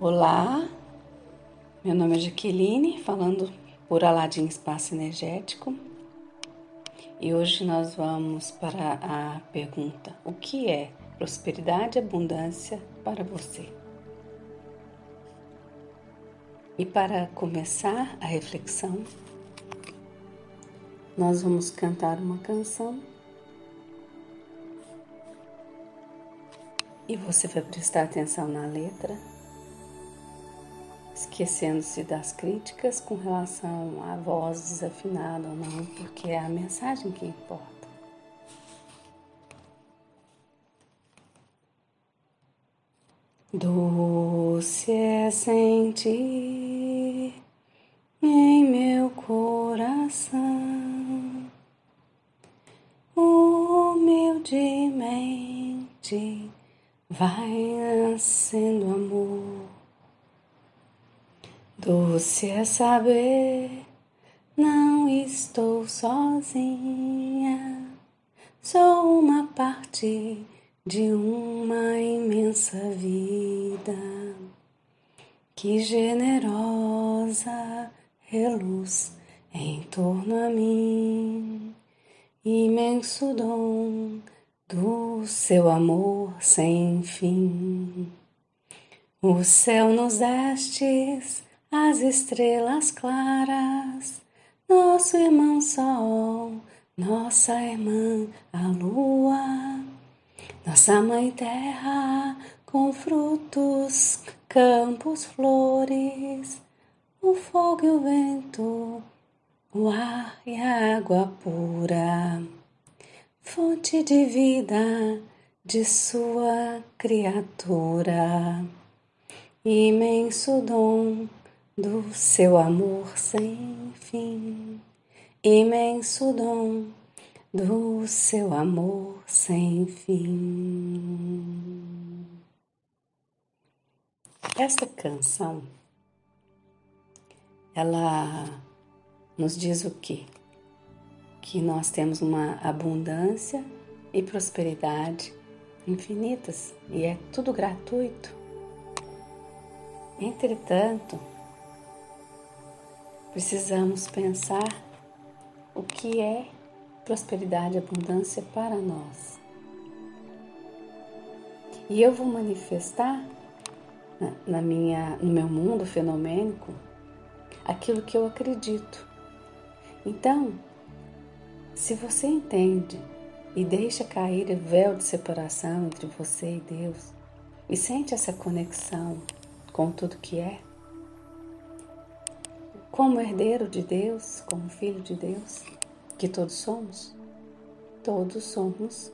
Olá, meu nome é Jaqueline, falando por Aladim Espaço Energético. E hoje nós vamos para a pergunta: o que é prosperidade e abundância para você? E para começar a reflexão, nós vamos cantar uma canção e você vai prestar atenção na letra esquecendo-se das críticas com relação à voz desafinada ou não, porque é a mensagem que importa. Doce é sentir em meu coração humildemente vai nascendo amor Doce é saber, não estou sozinha, sou uma parte de uma imensa vida. Que generosa reluz em torno a mim, imenso dom do seu amor sem fim. O céu nos destes as estrelas claras, nosso irmão Sol, nossa irmã a Lua, nossa Mãe Terra com frutos, campos, flores, o fogo e o vento, o ar e a água pura, fonte de vida de sua criatura, imenso dom do seu amor sem fim, imenso dom do seu amor sem fim. Esta canção ela nos diz o quê? Que nós temos uma abundância e prosperidade infinitas e é tudo gratuito. Entretanto, Precisamos pensar o que é prosperidade e abundância para nós. E eu vou manifestar na minha, no meu mundo fenomênico aquilo que eu acredito. Então, se você entende e deixa cair o véu de separação entre você e Deus e sente essa conexão com tudo que é, como herdeiro de Deus, como filho de Deus, que todos somos, todos somos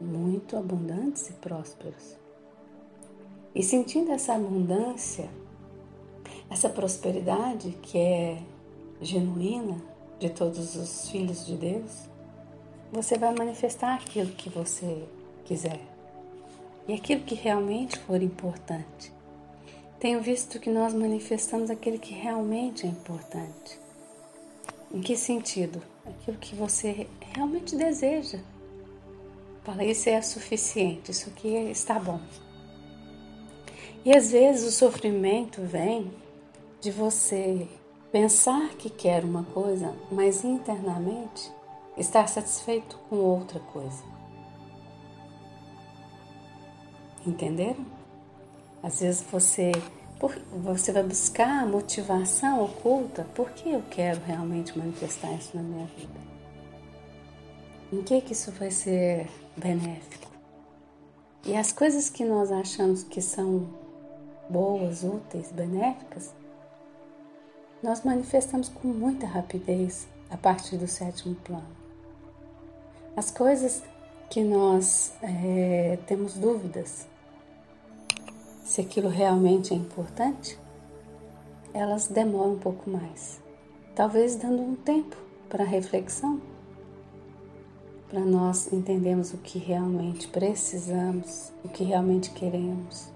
muito abundantes e prósperos. E sentindo essa abundância, essa prosperidade que é genuína de todos os filhos de Deus, você vai manifestar aquilo que você quiser e aquilo que realmente for importante. Tenho visto que nós manifestamos aquele que realmente é importante. Em que sentido? Aquilo que você realmente deseja. Fala, isso é suficiente, isso aqui está bom. E às vezes o sofrimento vem de você pensar que quer uma coisa, mas internamente estar satisfeito com outra coisa. Entenderam? Às vezes você, você vai buscar a motivação oculta. Por que eu quero realmente manifestar isso na minha vida? Em que, que isso vai ser benéfico? E as coisas que nós achamos que são boas, úteis, benéficas, nós manifestamos com muita rapidez a partir do sétimo plano. As coisas que nós é, temos dúvidas, se aquilo realmente é importante, elas demoram um pouco mais. Talvez dando um tempo para reflexão, para nós entendermos o que realmente precisamos, o que realmente queremos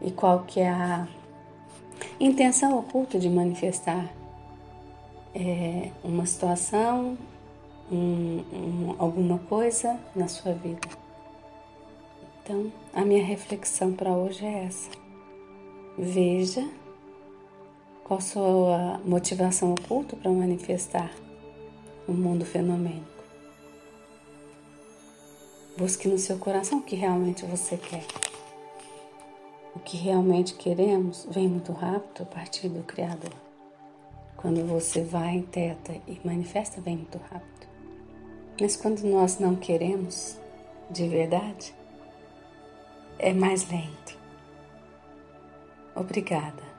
e qual que é a intenção oculta de manifestar é, uma situação, um, um, alguma coisa na sua vida. Então, a minha reflexão para hoje é essa. Veja qual a sua motivação oculta para manifestar o mundo fenomênico. Busque no seu coração o que realmente você quer. O que realmente queremos vem muito rápido a partir do Criador. Quando você vai, teta e manifesta, vem muito rápido. Mas quando nós não queremos de verdade, é mais lento. Obrigada.